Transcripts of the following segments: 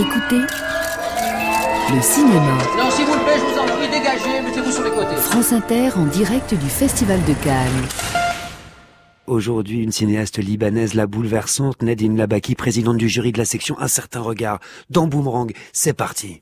Écoutez le cinéma. Non, s'il vous plaît, je vous en prie, dégagez, mettez-vous sur les côtés. France Inter en direct du Festival de Cannes. Aujourd'hui, une cinéaste libanaise, la bouleversante Nadine Labaki, présidente du jury de la section Un certain regard, dans Boomerang. C'est parti.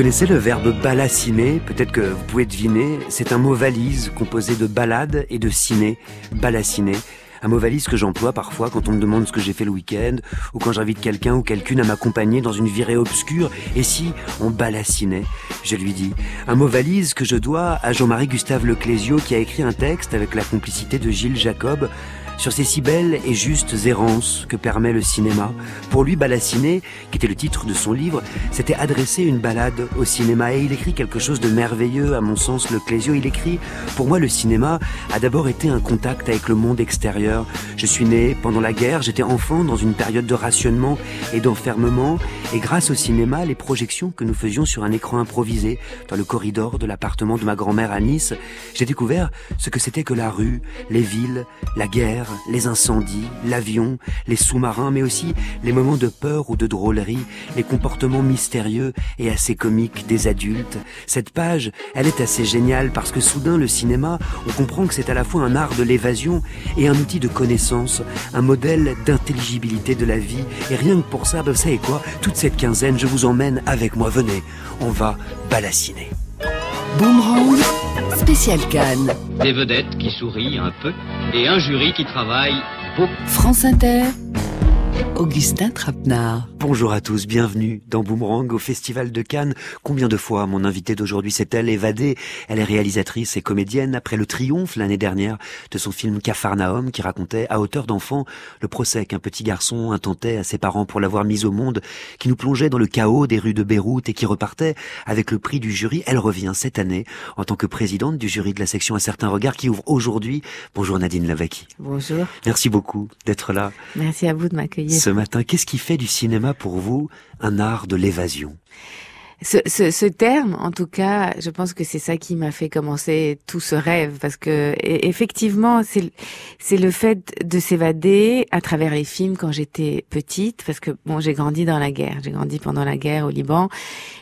Connaissez le verbe balaciner Peut-être que vous pouvez deviner. C'est un mot valise composé de balade et de ciné. Balaciner. Un mot valise que j'emploie parfois quand on me demande ce que j'ai fait le week-end, ou quand j'invite quelqu'un ou quelqu'une à m'accompagner dans une virée obscure, et si on balacinait, je lui dis. Un mot valise que je dois à Jean-Marie Gustave Leclésio qui a écrit un texte avec la complicité de Gilles Jacob sur ces si belles et justes errances que permet le cinéma. Pour lui, Balaciner, qui était le titre de son livre, s'était adressé une balade au cinéma et il écrit quelque chose de merveilleux, à mon sens, le Clésio. Il écrit, pour moi, le cinéma a d'abord été un contact avec le monde extérieur. Je suis né pendant la guerre, j'étais enfant dans une période de rationnement et d'enfermement et grâce au cinéma, les projections que nous faisions sur un écran improvisé dans le corridor de l'appartement de ma grand-mère à Nice, j'ai découvert ce que c'était que la rue, les villes, la guerre, les incendies, l'avion, les sous-marins, mais aussi les moments de peur ou de drôlerie, les comportements mystérieux et assez comiques des adultes. Cette page, elle est assez géniale parce que soudain le cinéma, on comprend que c'est à la fois un art de l'évasion et un outil de connaissance, un modèle d'intelligibilité de la vie. Et rien que pour ça, ben, vous savez quoi Toute cette quinzaine, je vous emmène avec moi. Venez, on va balaciner. Boomerang, spécial Cannes. Des vedettes qui sourient un peu et un jury qui travaille beaucoup. France Inter, Augustin Trapenard. Bonjour à tous, bienvenue dans Boomerang au Festival de Cannes. Combien de fois mon invitée d'aujourd'hui s'est-elle évadée? Elle est réalisatrice et comédienne après le triomphe l'année dernière de son film Capharnaüm qui racontait à hauteur d'enfant le procès qu'un petit garçon intentait à ses parents pour l'avoir mise au monde, qui nous plongeait dans le chaos des rues de Beyrouth et qui repartait avec le prix du jury. Elle revient cette année en tant que présidente du jury de la section Un certain regard qui ouvre aujourd'hui. Bonjour Nadine Lavaki. Bonjour. Merci beaucoup d'être là. Merci à vous de m'accueillir. Ce matin, qu'est-ce qui fait du cinéma pour vous un art de l'évasion? Ce, ce, ce, terme, en tout cas, je pense que c'est ça qui m'a fait commencer tout ce rêve, parce que effectivement, c'est c'est le fait de s'évader à travers les films quand j'étais petite, parce que bon, j'ai grandi dans la guerre, j'ai grandi pendant la guerre au Liban,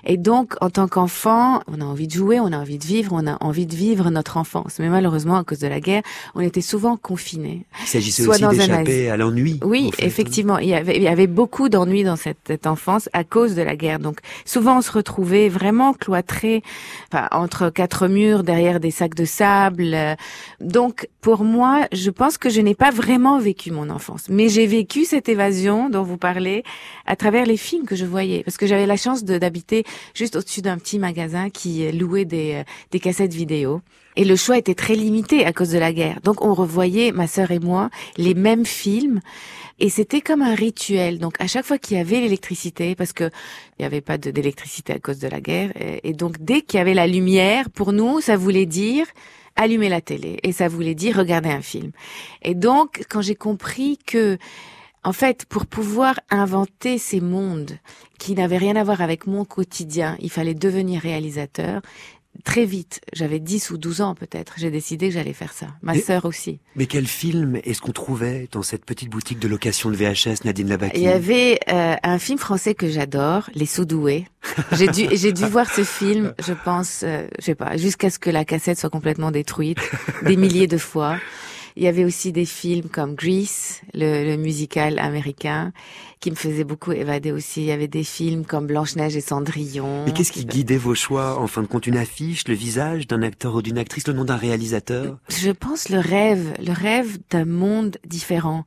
et donc en tant qu'enfant, on a envie de jouer, on a envie de vivre, on a envie de vivre notre enfance, mais malheureusement à cause de la guerre, on était souvent confinés. Il s'agissait aussi d'échapper à l'ennui. Oui, fait, effectivement, hein. il y avait il y avait beaucoup d'ennuis dans cette, cette enfance à cause de la guerre, donc souvent on se trouver vraiment cloîtré enfin, entre quatre murs derrière des sacs de sable. Donc pour moi, je pense que je n'ai pas vraiment vécu mon enfance, mais j'ai vécu cette évasion dont vous parlez à travers les films que je voyais, parce que j'avais la chance d'habiter juste au-dessus d'un petit magasin qui louait des, des cassettes vidéo. Et le choix était très limité à cause de la guerre. Donc on revoyait, ma sœur et moi, les mêmes films. Et c'était comme un rituel. Donc à chaque fois qu'il y avait l'électricité, parce que il n'y avait pas d'électricité à cause de la guerre, et, donc dès qu'il y avait la lumière, pour nous, ça voulait dire allumer la télé, et ça voulait dire regarder un film. Et donc quand j'ai compris que en fait, pour pouvoir inventer ces mondes qui n'avaient rien à voir avec mon quotidien, il fallait devenir réalisateur très vite, j'avais 10 ou 12 ans peut-être, j'ai décidé que j'allais faire ça. Ma mais, sœur aussi. Mais quel film est-ce qu'on trouvait dans cette petite boutique de location de VHS, Nadine Labaki? Il y avait euh, un film français que j'adore, Les Soudoués. j'ai dû, j'ai dû voir ce film, je pense, euh, je sais pas, jusqu'à ce que la cassette soit complètement détruite, des milliers de fois. Il y avait aussi des films comme Grease, le, le, musical américain, qui me faisait beaucoup évader aussi. Il y avait des films comme Blanche-Neige et Cendrillon. Mais qu'est-ce qui guidait vos choix En fin de compte, une affiche, le visage d'un acteur ou d'une actrice, le nom d'un réalisateur? Je pense le rêve, le rêve d'un monde différent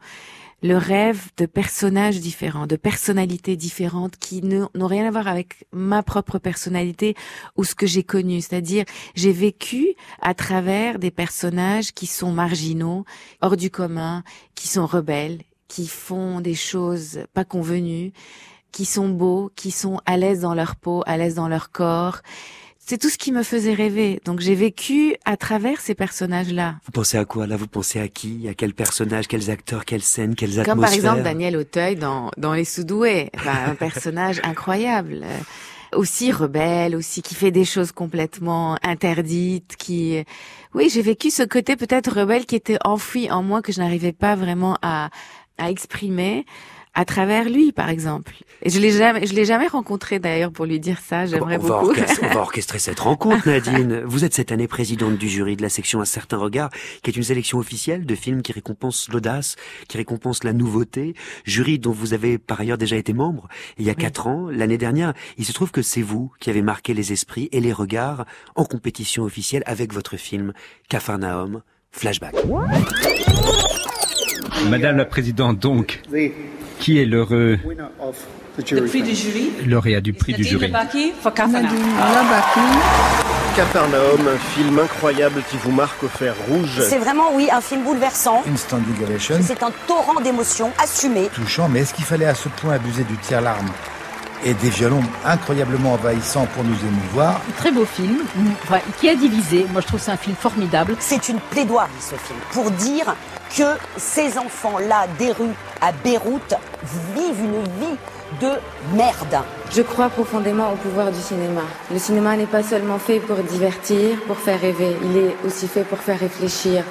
le rêve de personnages différents, de personnalités différentes qui n'ont rien à voir avec ma propre personnalité ou ce que j'ai connu. C'est-à-dire, j'ai vécu à travers des personnages qui sont marginaux, hors du commun, qui sont rebelles, qui font des choses pas convenues, qui sont beaux, qui sont à l'aise dans leur peau, à l'aise dans leur corps, c'est tout ce qui me faisait rêver. Donc j'ai vécu à travers ces personnages-là. Vous pensez à quoi là? Vous pensez à qui? À quel personnage? Quels acteurs? Quelles scènes Quelles atmosphères Comme par exemple Daniel Auteuil dans, dans Les Soudoués. Un personnage incroyable. aussi rebelle, aussi qui fait des choses complètement interdites, qui oui, j'ai vécu ce côté peut-être rebelle qui était enfoui en moi que je n'arrivais pas vraiment à à exprimer à travers lui, par exemple. Et je l'ai jamais, je l'ai jamais rencontré d'ailleurs pour lui dire ça. J'aimerais on va beaucoup. orchestrer- on va orchestrer cette rencontre, Nadine. Vous êtes cette année présidente du jury de la section Un certain regard, qui est une sélection officielle de films qui récompense l'audace, qui récompense la nouveauté. Jury dont vous avez par ailleurs déjà été membre il y a quatre ans. L'année dernière, il se trouve que c'est vous qui avez marqué les esprits et les regards en compétition officielle avec votre film Capharnaüm. Flashback. Madame la Présidente, donc, qui est l'heureux Le prix du jury. lauréat du prix du jury. Capharnaüm, un film incroyable qui vous marque au fer rouge. C'est vraiment, oui, un film bouleversant. Instant Ovation, C'est un torrent d'émotions assumées. touchant, mais est-ce qu'il fallait à ce point abuser du tiers-larme et des violons incroyablement envahissants pour nous émouvoir? Très beau film, qui a divisé. Moi, je trouve que c'est un film formidable. C'est une plaidoirie, ce film, pour dire que ces enfants-là, des rues à Beyrouth, vivent une vie de merde. Je crois profondément au pouvoir du cinéma. Le cinéma n'est pas seulement fait pour divertir, pour faire rêver, il est aussi fait pour faire réfléchir,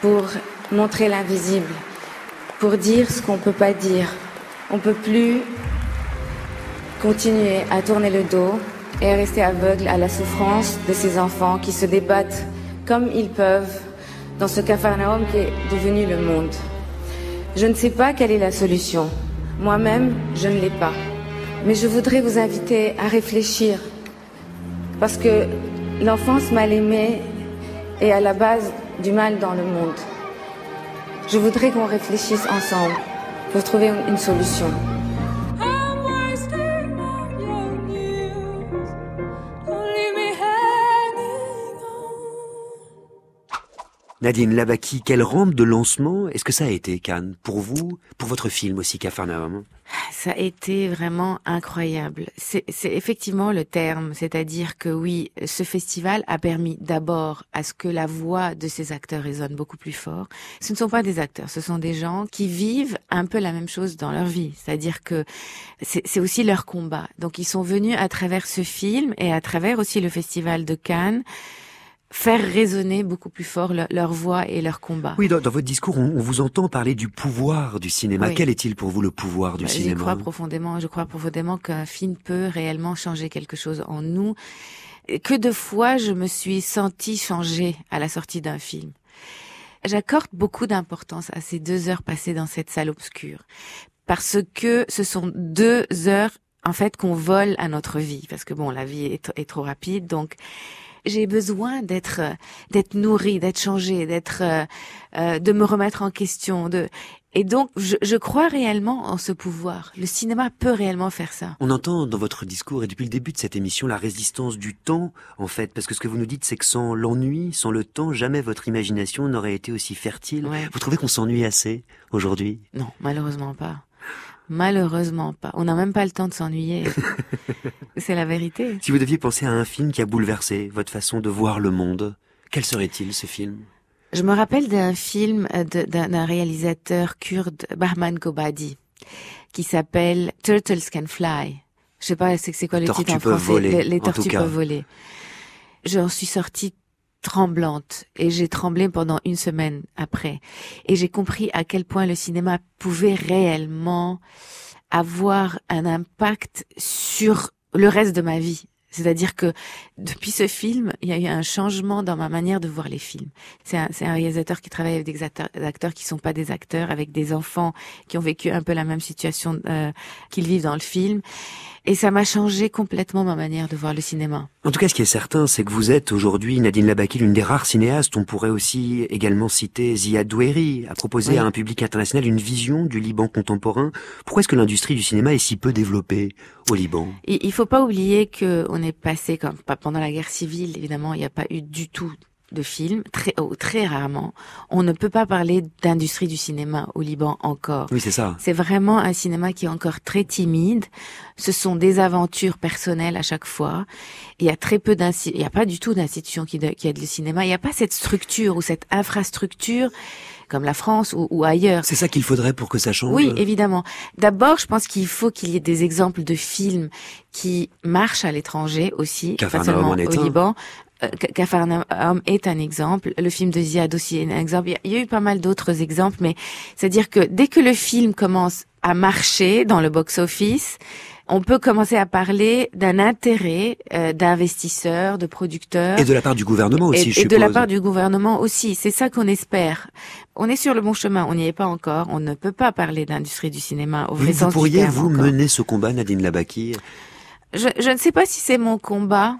pour montrer l'invisible, pour dire ce qu'on ne peut pas dire. On ne peut plus continuer à tourner le dos et à rester aveugle à la souffrance de ces enfants qui se débattent comme ils peuvent dans ce capharnaüm qui est devenu le monde. Je ne sais pas quelle est la solution. Moi-même, je ne l'ai pas. Mais je voudrais vous inviter à réfléchir. Parce que l'enfance mal aimée est à la base du mal dans le monde. Je voudrais qu'on réfléchisse ensemble pour trouver une solution. Nadine Labaki, quelle rampe de lancement est-ce que ça a été, Cannes, pour vous, pour votre film aussi, Capharnaüm Ça a été vraiment incroyable. C'est effectivement le terme, c'est-à-dire que oui, ce festival a permis d'abord à ce que la voix de ces acteurs résonne beaucoup plus fort. Ce ne sont pas des acteurs, ce sont des gens qui vivent un peu la même chose dans leur vie, c'est-à-dire que c'est aussi leur combat. Donc ils sont venus à travers ce film et à travers aussi le festival de Cannes faire résonner beaucoup plus fort leur, leur voix et leur combat. Oui, dans, dans votre discours, on, on vous entend parler du pouvoir du cinéma. Oui. Quel est-il pour vous le pouvoir du Bah, cinéma crois profondément. Je crois profondément qu'un film peut réellement changer quelque chose en nous. Que de fois je me suis sentie changer à la sortie d'un film. J'accorde beaucoup d'importance à ces deux heures passées dans cette salle obscure parce que ce sont deux heures en fait qu'on vole à notre vie parce que bon la vie est, est trop rapide donc j'ai besoin d'être euh, d'être nourrie, d'être changée, d'être euh, euh, de me remettre en question, de et donc je, je crois réellement en ce pouvoir. Le cinéma peut réellement faire ça. On entend dans votre discours et depuis le début de cette émission la résistance du temps, en fait, parce que ce que vous nous dites, c'est que sans l'ennui, sans le temps, jamais votre imagination n'aurait été aussi fertile. Ouais. Vous trouvez qu'on s'ennuie assez aujourd'hui? Non, malheureusement pas. Malheureusement pas. On n'a même pas le temps de s'ennuyer. C'est la vérité. Si vous deviez penser à un film qui a bouleversé votre façon de voir le monde, quel serait-il ce film? Je me rappelle d'un film d'un réalisateur kurde, Bahman Gobadi, qui s'appelle Turtles Can Fly. Je sais pas c'est quoi le Tortues titre en français? voler, Les, les tortues peuvent voler. J'en suis sortie tremblante et j'ai tremblé pendant une semaine après. Et j'ai compris à quel point le cinéma pouvait réellement avoir un impact sur le reste de ma vie. C'est-à-dire que depuis ce film, il y a eu un changement dans ma manière de voir les films. C'est un, réalisateur qui travaille avec des acteurs, des acteurs qui sont pas des acteurs, avec des enfants qui ont vécu un peu la même situation euh, qu'ils vivent dans le film. Et ça m'a changé complètement ma manière de voir le cinéma. En tout cas, ce qui est certain, c'est que vous êtes aujourd'hui, Nadine Labaki, l'une des rares cinéastes. On pourrait aussi également citer Ziad Doueri, à proposer Oui. à un public international une vision du Liban contemporain. Pourquoi est-ce que l'industrie du cinéma est si peu développée au Liban? Il, il faut pas oublier que on est passé, comme pas pendant la guerre civile, évidemment, il n'y a pas eu du tout de films, très, oh, très rarement. On ne peut pas parler d'industrie du cinéma au Liban encore. Oui, c'est ça. C'est vraiment un cinéma qui est encore très timide. Ce sont des aventures personnelles à chaque fois. Il y a très peu il n'y a pas du tout d'institution qui, qui aide le cinéma. Il n'y a pas cette structure ou cette infrastructure comme la France ou, ou ailleurs. C'est ça qu'il faudrait pour que ça change. Oui, évidemment. D'abord, je pense qu'il faut qu'il y ait des exemples de films qui marchent à l'étranger aussi, pas seulement au Liban. Euh, Cafarnaum est un exemple, le film de Ziad aussi est un exemple. Il y a eu pas mal d'autres exemples, mais c'est-à-dire que dès que le film commence à marcher dans le box-office, on peut commencer à parler d'un intérêt euh, d'investisseurs, de producteurs. Et de la part du gouvernement aussi, et, je Et de la part du gouvernement aussi. C'est ça qu'on espère. On est sur le bon chemin. On n'y est pas encore. On ne peut pas parler d'industrie du cinéma au vrai vous, pourriez, vous, mener ce combat, Nadine Labaki? Je, je ne sais pas si c'est mon combat,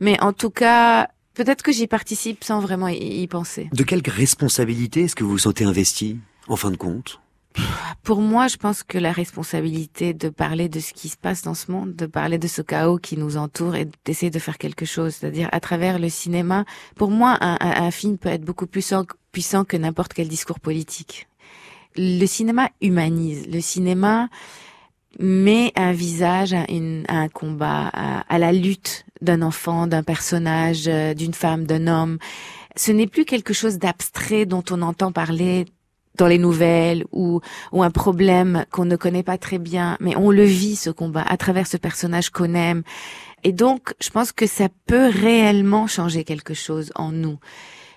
mais en tout cas, peut-être que j'y participe sans vraiment y penser. De quelle responsabilité est-ce que vous vous sentez investi, en fin de compte? Pour moi, je pense que la responsabilité de parler de ce qui se passe dans ce monde, de parler de ce chaos qui nous entoure et d'essayer de faire quelque chose, c'est-à-dire à travers le cinéma. Pour moi, un, un, film peut être beaucoup plus puissant que n'importe quel discours politique. Le cinéma humanise. Le cinéma met un visage à, une, à un combat, à, à la lutte d'un enfant, d'un personnage, euh, d'une femme, d'un homme. Ce n'est plus quelque chose d'abstrait dont on entend parler dans les nouvelles ou, ou un problème qu'on ne connaît pas très bien, mais on le vit ce combat à travers ce personnage qu'on aime. Et donc, je pense que ça peut réellement changer quelque chose en nous.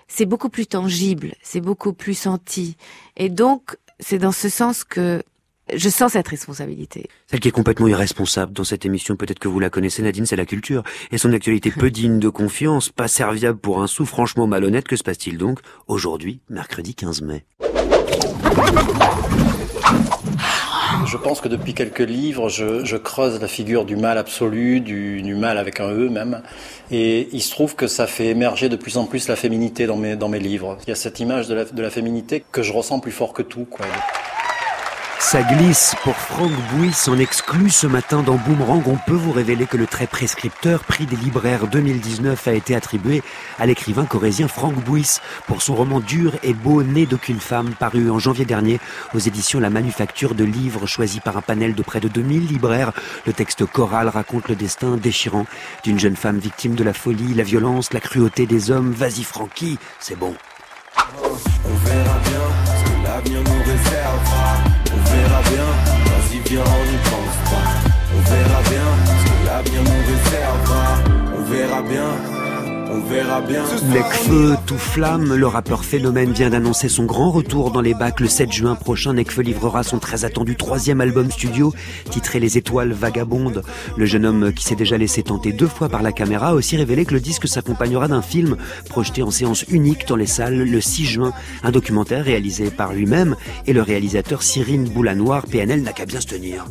C'est beaucoup plus tangible, c'est beaucoup plus senti. Et donc, c'est dans ce sens que je sens cette responsabilité. Celle qui est complètement irresponsable dans cette émission, peut-être que vous la connaissez Nadine, c'est la culture. Et son actualité peu digne de confiance, pas serviable pour un sou, franchement malhonnête, que se passe-t-il donc aujourd'hui, mercredi 15 mai je pense que depuis quelques livres, je, creuse la figure du mal absolu, du, mal avec un E même. Et il se trouve que ça fait émerger de plus en plus la féminité dans mes, dans mes livres. Il y a cette image de la, de la féminité que je ressens plus fort que tout. Quoi. Ça glisse pour Franck Bouis en exclut ce matin dans Boomerang. On peut vous révéler que le très prescripteur prix des libraires 2019 a été attribué à l'écrivain corésien Franck Bouis pour son roman dur et beau Né d'aucune femme paru en janvier dernier aux éditions La Manufacture de livres choisi par un panel de près de 2000 libraires. Le texte choral raconte le destin déchirant d'une jeune femme victime de la folie, la violence, la cruauté des hommes. Vas-y Francky, c'est bon. On verra bien ce que nous réservera. On verra bien, vas-y viens, on n'y pense pas. On verra bien ce que l'avenir nous réservera. On verra bien. On verra bien. Necfeu, tout flamme, le rappeur Phénomène vient d'annoncer son grand retour dans les bacs le 7 juin prochain. Necfeu livrera son très attendu troisième album studio, titré Les Étoiles Vagabondes. Le jeune homme qui s'est déjà laissé tenter deux fois par la caméra a aussi révélé que le disque s'accompagnera d'un film projeté en séance unique dans les salles le 6 juin. Un documentaire réalisé par lui-même et le réalisateur Cyrine Boulanoir. PNL n'a qu'à bien se tenir.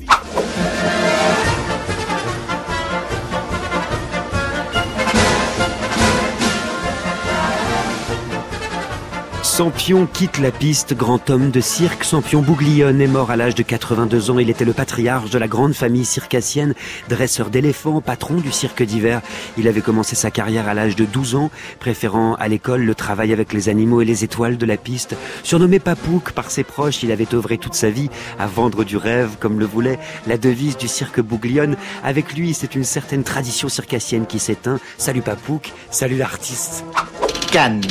Sampion quitte la piste, grand homme de cirque. Sampion Bouglione est mort à l'âge de 82 ans. Il était le patriarche de la grande famille circassienne, dresseur d'éléphants, patron du cirque d'hiver. Il avait commencé sa carrière à l'âge de 12 ans, préférant à l'école le travail avec les animaux et les étoiles de la piste. Surnommé Papouk par ses proches, il avait œuvré toute sa vie à vendre du rêve, comme le voulait la devise du cirque Bouglione. Avec lui, c'est une certaine tradition circassienne qui s'éteint. Salut Papouk, salut l'artiste. Cannes.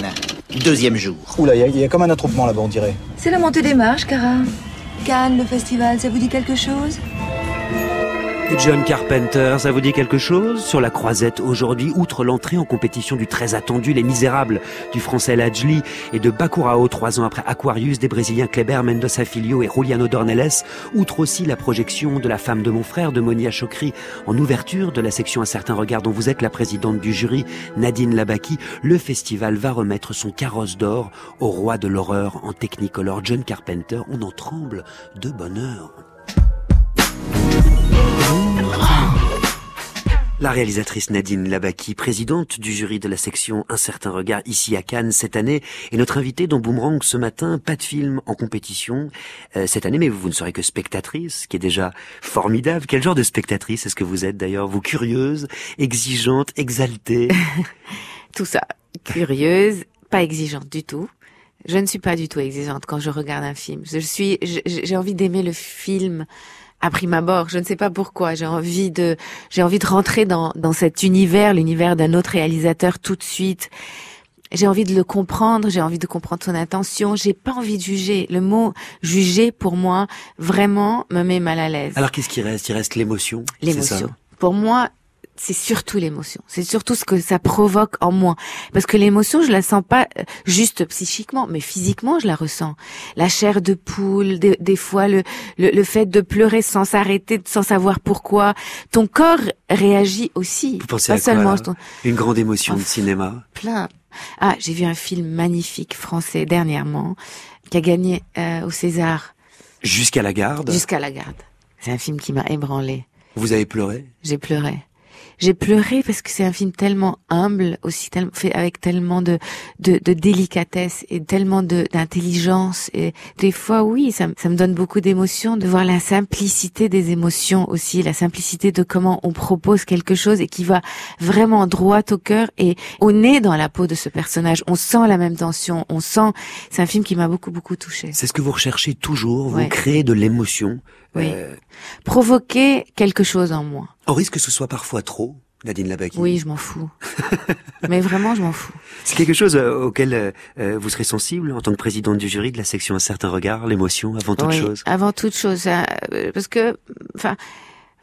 Deuxième jour. Oula, il y, a comme un attroupement là-bas, on dirait. C'est la montée des marches, Cara. Cannes, le festival, ça vous dit quelque chose? John Carpenter, ça vous dit quelque chose Sur la croisette aujourd'hui, outre l'entrée en compétition du très attendu Les Misérables du français Lajli et de Bakurao, trois ans après Aquarius des Brésiliens Kleber Mendoza Filho et Juliano Dornelles, outre aussi la projection de La femme de mon frère de Monia Chokri en ouverture de la section Un certain regard dont vous êtes la présidente du jury, Nadine Labaki, le festival va remettre son carrosse d'or au roi de l'horreur en Technicolor John Carpenter. On en tremble de bonheur. La réalisatrice Nadine Labaki, présidente du jury de la section Un certain regard ici à Cannes cette année, est notre invitée dans Boomerang ce matin. Pas de film en compétition euh, cette année, mais vous, ne serez que spectatrice, ce qui est déjà formidable. Quel genre de spectatrice est-ce que vous êtes d'ailleurs Vous curieuse, exigeante, exaltée? Tout ça. Curieuse, pas exigeante du tout. Je ne suis pas du tout exigeante quand je regarde un film. Je suis, j'ai envie d'aimer le film à prime abord. Je ne sais pas pourquoi. J'ai envie de, j'ai envie de rentrer dans, dans cet univers, l'univers d'un autre réalisateur tout de suite. J'ai envie de le comprendre, j'ai envie de comprendre son intention, j'ai pas envie de juger. Le mot juger, pour moi, vraiment me met mal à l'aise. Alors qu'est-ce qui reste? Il reste l'émotion L'émotion. Pour moi, c'est surtout l'émotion. C'est surtout ce que ça provoque en moi. Parce que l'émotion, je la sens pas euh, juste psychiquement, mais physiquement, je la ressens. La chair de poule, des, des fois le, le, le, fait de pleurer sans s'arrêter, sans savoir pourquoi. Ton corps réagit aussi. Vous pensez à seulement Une grande émotion de cinéma? Plein. Ah, j'ai vu un film magnifique français dernièrement qui a gagné euh, au César. Jusqu'à la garde? Jusqu'à la garde. C'est un film qui m'a ébranlé. Vous avez pleuré? J'ai pleuré j'ai pleuré parce que c'est un film tellement humble, aussi tellement, fait avec tellement de, de, de délicatesse et tellement d'intelligence. Et des fois, oui, ça, ça me donne beaucoup d'émotion de voir la simplicité des émotions aussi, la simplicité de comment on propose quelque chose et qui va vraiment droit au cœur et on est dans la peau de ce personnage. On sent la même tension, on sent. C'est un film qui m'a beaucoup beaucoup touché. C'est ce que vous recherchez toujours. Vous créez de l'émotion. Oui. Euh, Provoquer quelque chose en moi. Au risque que ce soit parfois trop, Nadine Labaki. Oui, je m'en fous. Mais vraiment, je m'en fous. C'est quelque chose euh, auquel euh, vous serez sensible en tant que présidente du jury de la section Un certain regard, l'émotion avant toute oui, chose. Avant toute chose, parce que, enfin.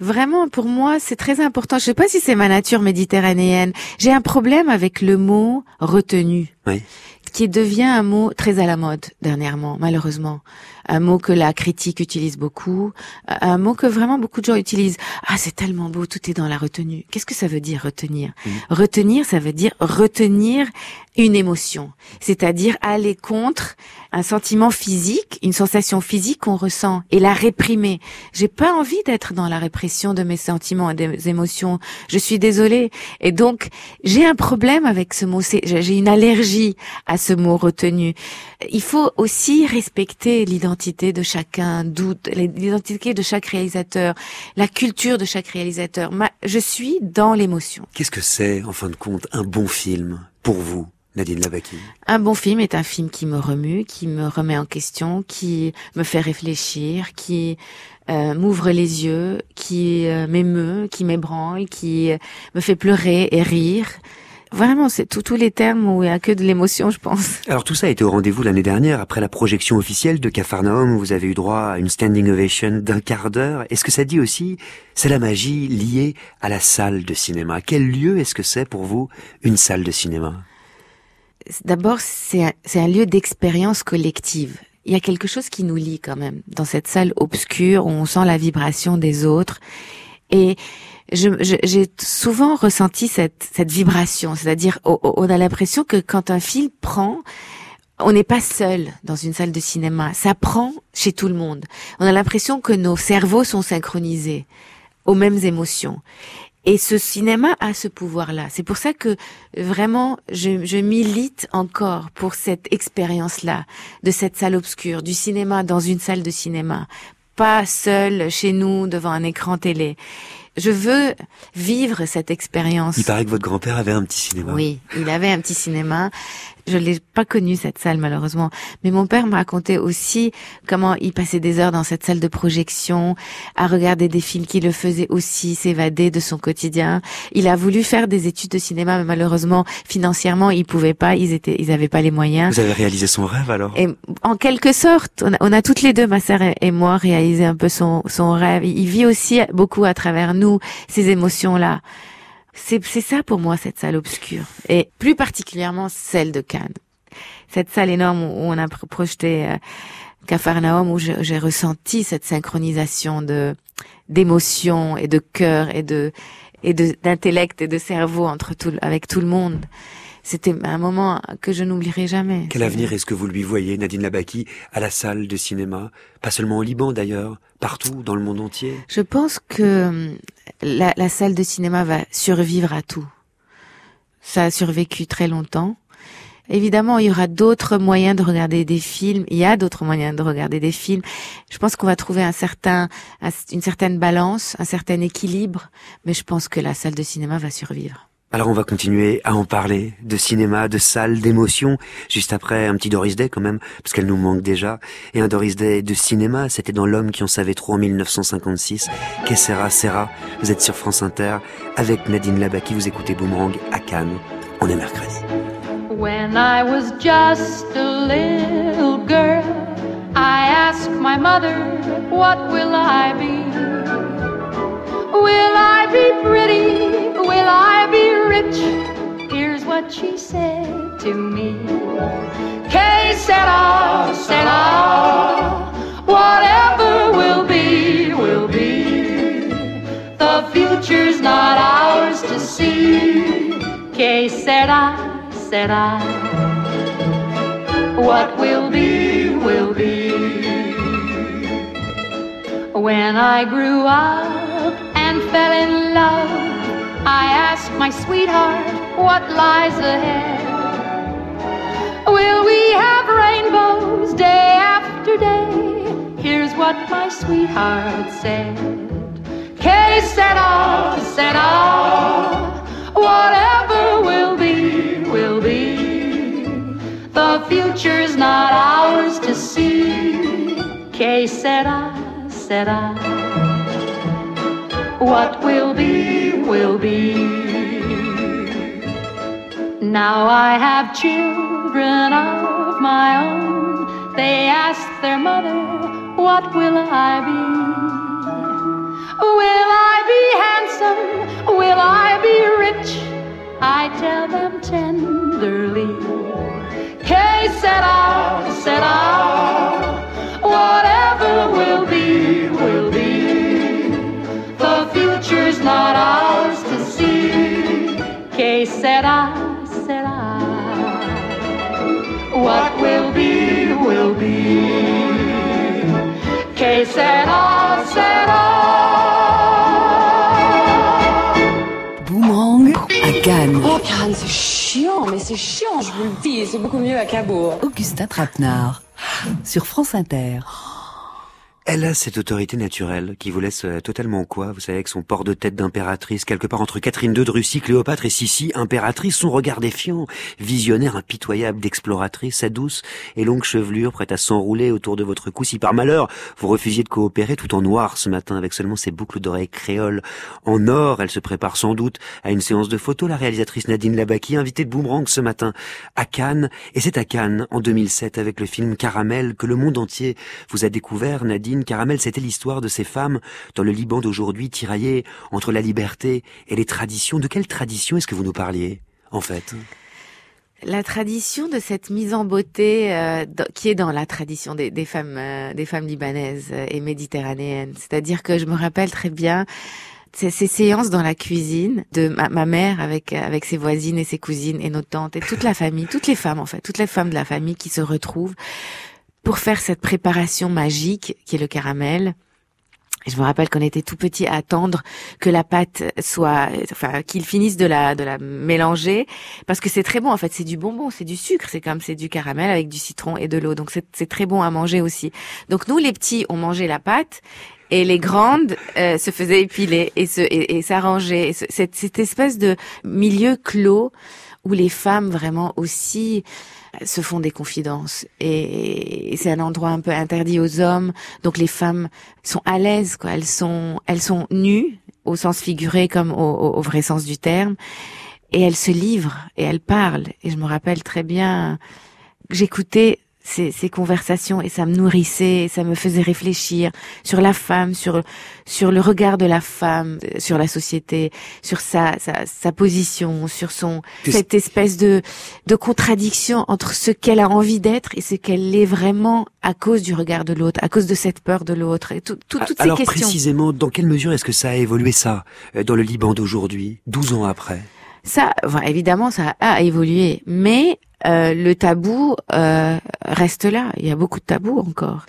Vraiment, pour moi, c'est très important. Je sais pas si c'est ma nature méditerranéenne. J'ai un problème avec le mot retenu. Oui qui devient un mot très à la mode dernièrement, malheureusement. Un mot que la critique utilise beaucoup, un mot que vraiment beaucoup de gens utilisent. Ah, c'est tellement beau, tout est dans la retenue. Qu'est-ce que ça veut dire retenir? Mmh. Retenir, ça veut dire retenir une émotion, c'est-à-dire aller contre un sentiment physique, une sensation physique qu'on ressent et la réprimer. J'ai pas envie d'être dans la répression de mes sentiments et des émotions. Je suis désolée. Et donc, j'ai un problème avec ce mot. J'ai une allergie à ce mot retenu. Il faut aussi respecter l'identité de chacun, l'identité de chaque réalisateur, la culture de chaque réalisateur. Je suis dans l'émotion. Qu'est-ce que c'est, en fin de compte, un bon film pour vous Nadine Labaki? Un bon film est un film qui me remue, qui me remet en question, qui me fait réfléchir, qui euh, m'ouvre les yeux, qui euh, m'émeut, qui m'ébranle, qui euh, me fait pleurer et rire. Vraiment, c'est tous les termes où il n'y a que de l'émotion, je pense. Alors tout ça a été au rendez-vous l'année dernière, après la projection officielle de Capharnaüm, vous avez eu droit à une standing ovation d'un quart d'heure. Est-ce que ça dit aussi, c'est la magie liée à la salle de cinéma? Quel lieu est-ce que c'est pour vous, une salle de cinéma? D'abord, c'est un, un lieu d'expérience collective. Il y a quelque chose qui nous lie quand même dans cette salle obscure où on sent la vibration des autres. Et j'ai souvent ressenti cette, cette vibration, c'est-à-dire on a l'impression que quand un film prend, on n'est pas seul dans une salle de cinéma, ça prend chez tout le monde. On a l'impression que nos cerveaux sont synchronisés aux mêmes émotions. Et ce cinéma a ce pouvoir-là. C'est pour ça que vraiment, je, je milite encore pour cette expérience-là, de cette salle obscure, du cinéma dans une salle de cinéma, pas seul chez nous devant un écran télé. Je veux vivre cette expérience. Il paraît que votre grand-père avait un petit cinéma. Oui, il avait un petit cinéma. Je l'ai pas connu cette salle malheureusement, mais mon père me racontait aussi comment il passait des heures dans cette salle de projection à regarder des films qui le faisaient aussi s'évader de son quotidien. Il a voulu faire des études de cinéma, mais malheureusement financièrement il pouvait pas, ils étaient, ils avaient pas les moyens. Vous avez réalisé son rêve alors? Et en quelque sorte, on a, on a toutes les deux, ma sœur et moi, réalisé un peu son son rêve. Il vit aussi beaucoup à travers nous ces émotions là. C'est ça pour moi cette salle obscure et plus particulièrement celle de Cannes. Cette salle énorme où on a projeté euh, Capharnaüm où j'ai ressenti cette synchronisation de d'émotions et de cœur et de et d'intellect et de cerveau entre tout avec tout le monde. C'était un moment que je n'oublierai jamais. Quel avenir est-ce que vous lui voyez, Nadine Labaki, à la salle de cinéma? Pas seulement au Liban d'ailleurs, partout dans le monde entier? Je pense que la, la salle de cinéma va survivre à tout. Ça a survécu très longtemps. Évidemment, il y aura d'autres moyens de regarder des films. Il y a d'autres moyens de regarder des films. Je pense qu'on va trouver un certain, une certaine balance, un certain équilibre. Mais je pense que la salle de cinéma va survivre. Alors on va continuer à en parler de cinéma, de salles, d'émotions, juste après un petit Doris Day quand même, parce qu'elle nous manque déjà. Et un Doris Day de cinéma, c'était dans L'homme qui en savait trop en 1956. Que sera, sera Vous êtes sur France Inter avec Nadine Labaki, vous écoutez Boomerang à Cannes. On est mercredi. When I was just a little girl, I asked my mother, what will I? Will I be pretty? Will I be rich? Here's what she said to me. Que sera, sera, whatever will be, will be. The future's not ours to see. Que sera, sera. What will be, will be. When I grew up fell in love, I asked my sweetheart what lies ahead. Will we have rainbows day after day? Here's what my sweetheart said. Que sera, sera, whatever will be, will be. The future's not ours to see. Que sera, sera. What will be, will be. Now I have children of my own. They ask their mother, What will I be? Will I be handsome? Will I be rich? I tell them tenderly. Que sera, sera. Whatever will be, will not ours to see. Que sera, sera. What will be, will be. Que sera, sera. Boomerang à Cannes. Oh, Karen, c'est chiant, mais c'est chiant, je vous le dis. C'est beaucoup mieux à Cabourg. Augustin Trapenard sur France Inter. Elle a cette autorité naturelle qui vous laisse euh, totalement quoi Vous savez, avec son port de tête d'impératrice, quelque part entre Catherine II de Russie, Cléopâtre et Sissi, impératrice, son regard défiant, visionnaire impitoyable d'exploratrice, sa douce et longue chevelure prête à s'enrouler autour de votre cou si par malheur vous refusiez de coopérer tout en noir ce matin avec seulement ses boucles d'oreilles créoles. En or, elle se prépare sans doute à une séance de photos, la réalisatrice Nadine Labaki, invitée de Boomerang ce matin à Cannes. Et c'est à Cannes, en 2007, avec le film Caramel, que le monde entier vous a découvert, Nadine, Caramel, c'était l'histoire de ces femmes dans le Liban d'aujourd'hui tiraillées entre la liberté et les traditions. De quelle tradition est-ce que vous nous parliez, en fait? La tradition de cette mise en beauté euh, qui est dans la tradition des, femmes euh, des femmes libanaises et méditerranéennes. C'est-à-dire que je me rappelle très bien ces, ces séances dans la cuisine de ma, mère avec ses voisines et ses cousines et nos tantes et toute la famille, toutes les femmes en fait, toutes les femmes de la famille qui se retrouvent pour faire cette préparation magique qui est le caramel. Je me rappelle qu'on était tout petit à attendre que la pâte soit, enfin, qu'il finisse de la, de la mélanger, parce que c'est très bon. En fait, c'est du bonbon, c'est du sucre, c'est comme c'est du caramel avec du citron et de l'eau. Donc c'est très bon à manger aussi. Donc nous, les petits, on mangeait la pâte. Et les grandes euh, se faisaient épiler et se et, et s'arranger. Cette espèce de milieu clos où les femmes vraiment aussi se font des confidences. Et, c'est un endroit un peu interdit aux hommes. Donc les femmes sont à l'aise quoi. Elles sont elles sont nues au sens figuré comme au, au, vrai sens du terme. Et elles se livrent et elles parlent. Et je me rappelle très bien j'écoutais ces, ces, conversations et ça me nourrissait, ça me faisait réfléchir sur la femme, sur sur le regard de la femme, sur la société, sur sa sa, sa position, sur son cette espèce de de contradiction entre ce qu'elle a envie d'être et ce qu'elle est vraiment à cause du regard de l'autre, à cause de cette peur de l'autre et tout, tout, toutes Alors ces questions. précisément, dans quelle mesure est-ce que ça a évolué ça euh, dans le Liban d'aujourd'hui, 12 ans après? Ça, enfin, évidemment, ça a évolué, mais euh, le tabou euh, reste là. Il y a beaucoup de tabous encore.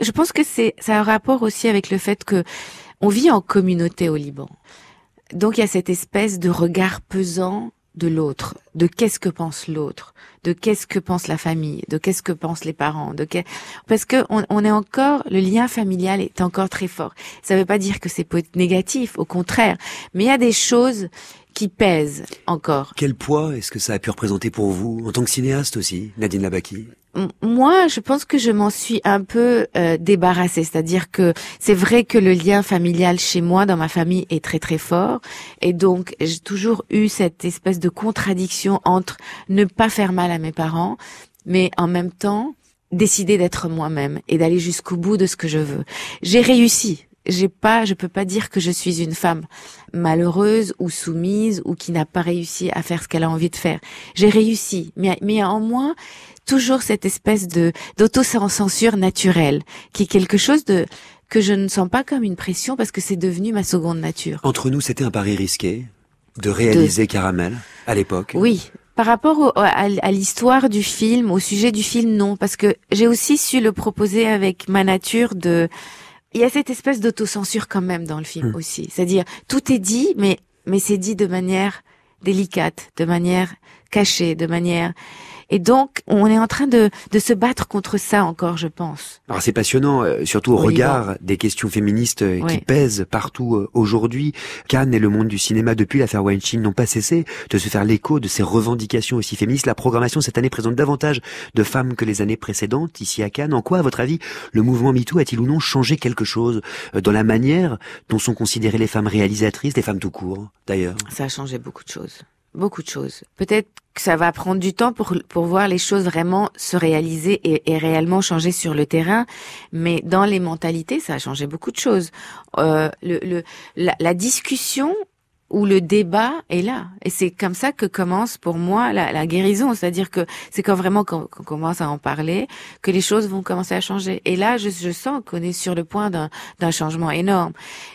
Je pense que c'est ça a un rapport aussi avec le fait que on vit en communauté au Liban. Donc il y a cette espèce de regard pesant de l'autre, de qu'est-ce que pense l'autre, de qu'est-ce que pense la famille, de qu'est-ce que pensent les parents, de parce que on, on, est encore le lien familial est encore très fort. Ça ne veut pas dire que c'est négatif, au contraire, mais il y a des choses qui pèse encore. Quel poids est-ce que ça a pu représenter pour vous, en tant que cinéaste aussi, Nadine Labaki? Moi, je pense que je m'en suis un peu euh, débarrassée. C'est-à-dire que c'est vrai que le lien familial chez moi, dans ma famille, est très très fort. Et donc, j'ai toujours eu cette espèce de contradiction entre ne pas faire mal à mes parents, mais en même temps décider d'être moi-même et d'aller jusqu'au bout de ce que je veux. J'ai réussi. J'ai pas, je peux pas dire que je suis une femme malheureuse ou soumise ou qui n'a pas réussi à faire ce qu'elle a envie de faire. J'ai réussi, mais, mais en moi, toujours cette espèce de d'autocensure naturelle, qui est quelque chose de que je ne sens pas comme une pression parce que c'est devenu ma seconde nature. Entre nous, c'était un pari risqué de réaliser Caramel à l'époque? Oui, par rapport à, l'histoire du film, au sujet du film, non, parce que j'ai aussi su le proposer avec ma nature de. Il y a cette espèce d'autocensure quand même dans le film Hmm. aussi, c'est-à-dire tout est dit, mais mais c'est dit de manière délicate, de manière cachée, de manière. Et donc, on est en train de, de se battre contre ça encore, je pense. Alors c'est passionnant, euh, surtout au Oui, regard des questions féministes euh, qui Oui. pèsent partout euh, aujourd'hui. Cannes et le monde du cinéma depuis l'affaire Weinstein n'ont pas cessé de se faire l'écho de ces revendications aussi féministes. La programmation cette année présente davantage de femmes que les années précédentes ici à Cannes. En quoi, à votre avis, le mouvement MeToo a-t-il ou non changé quelque chose euh, dans la manière dont sont considérées les femmes réalisatrices, les femmes tout court, d'ailleurs? Ça a changé beaucoup de choses. Beaucoup de choses. Peut-être que ça va prendre du temps pour, pour voir les choses vraiment se réaliser et, et réellement changer sur le terrain. Mais dans les mentalités, ça a changé beaucoup de choses. Euh, le, le, la, la discussion ou le débat est là. Et c'est comme ça que commence pour moi la, la guérison. C'est-à-dire que c'est quand vraiment qu'on commence à en parler que les choses vont commencer à changer. Et là, je, je sens qu'on est sur le point d'un changement énorme.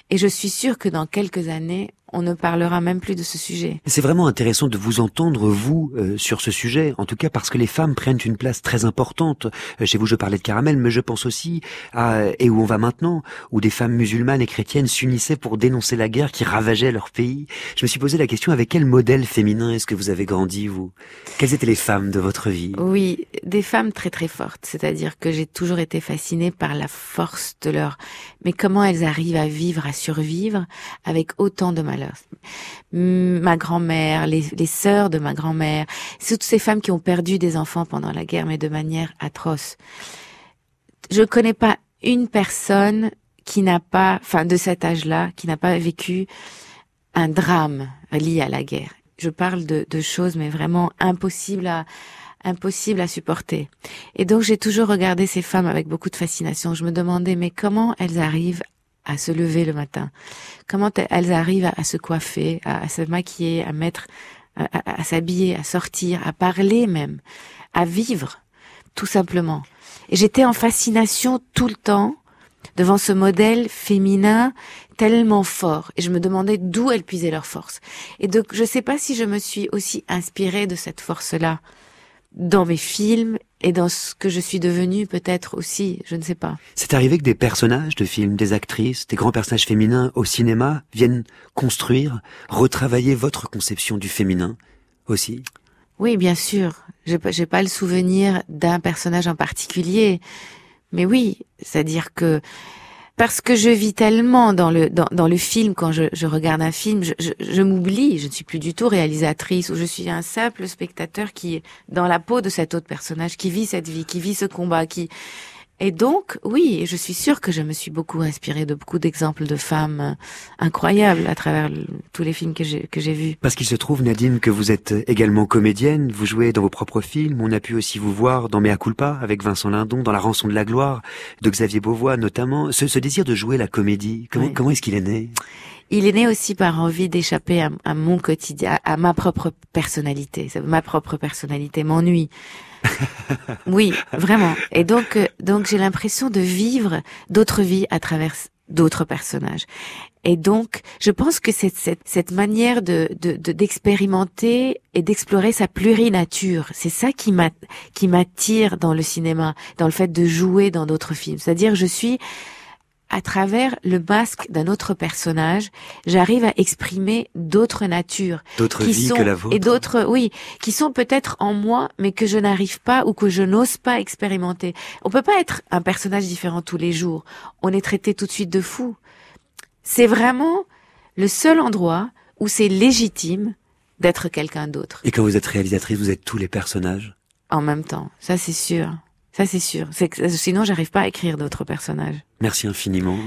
Et je suis sûre que dans quelques années, on ne parlera même plus de ce sujet. C'est vraiment intéressant de vous entendre, vous, euh, sur ce sujet, en tout cas parce que les femmes prennent une place très importante. Euh, chez vous, je parlais de caramel, mais je pense aussi à Et où on va maintenant, où des femmes musulmanes et chrétiennes s'unissaient pour dénoncer la guerre qui ravageait leur pays. Je me suis posé la question, avec quel modèle féminin est-ce que vous avez grandi, vous? Quelles étaient les femmes de votre vie? Oui, des femmes très très fortes. C'est-à-dire que j'ai toujours été fascinée par la force de leur... Mais comment elles arrivent à vivre, à survivre avec autant de Ma grand-mère, les, sœurs de ma grand-mère, toutes ces femmes qui ont perdu des enfants pendant la guerre, mais de manière atroce. Je connais pas une personne qui n'a pas, enfin de cet âge-là, qui n'a pas vécu un drame lié à la guerre. Je parle de, de choses, mais vraiment impossibles à, impossible à supporter. Et donc j'ai toujours regardé ces femmes avec beaucoup de fascination. Je me demandais mais comment elles arrivent à se lever le matin Comment elles arrivent à, se coiffer, à, se maquiller, à mettre, à, à s'habiller, à sortir, à parler même, à vivre, tout simplement. Et j'étais en fascination tout le temps devant ce modèle féminin tellement fort et je me demandais d'où elles puisaient leur force. Et donc je sais pas si je me suis aussi inspirée de cette force-là dans mes films et dans ce que je suis devenue peut-être aussi, je ne sais pas. C'est arrivé que des personnages de films, des actrices, des grands personnages féminins au cinéma viennent construire, retravailler votre conception du féminin aussi? Oui, bien sûr. J'ai pas, pas le souvenir d'un personnage en particulier, mais oui, c'est-à-dire que parce que je vis tellement dans le dans, le film quand je, je regarde un film, je, je, je m'oublie, je ne suis plus du tout réalisatrice ou je suis un simple spectateur qui est dans la peau de cet autre personnage, qui vit cette vie, qui vit ce combat, qui et donc oui, je suis sûre que je me suis beaucoup inspirée de beaucoup d'exemples de femmes incroyables à travers le, tous les films que j'ai que j'ai vus. Parce qu'il se trouve Nadine que vous êtes également comédienne, vous jouez dans vos propres films, on a pu aussi vous voir dans Mea culpa avec Vincent Lindon, dans La rançon de la gloire de Xavier Beauvois notamment. Ce, ce désir de jouer la comédie, comment, Oui. comment est-ce qu'il est né? Il est né aussi par envie d'échapper à, à mon quotidien, à, à ma propre personnalité. Ma propre personnalité m'ennuie. oui, vraiment. Et donc, euh, donc j'ai l'impression de vivre d'autres vies à travers d'autres personnages. Et donc, je pense que c'est cette, cette manière de de- de- d'expérimenter et d'explorer sa plurinature, c'est ça qui m'a qui m'attire dans le cinéma, dans le fait de jouer dans d'autres films. C'est-à-dire, je suis à travers le masque d'un autre personnage, j'arrive à exprimer d'autres natures. D'autres qui vies sont- que la vôtre. Et d'autres, oui, qui sont peut-être en moi, mais que je n'arrive pas ou que je n'ose pas expérimenter. On peut pas être un personnage différent tous les jours. On est traité tout de suite de fou. C'est vraiment le seul endroit où c'est légitime d'être quelqu'un d'autre Et quand vous êtes réalisatrice, vous êtes tous les personnages? En même temps. Ça, c'est sûr. Ça, c'est sûr. C'est que, sinon, j'arrive pas à écrire d'autres personnages. Merci infiniment.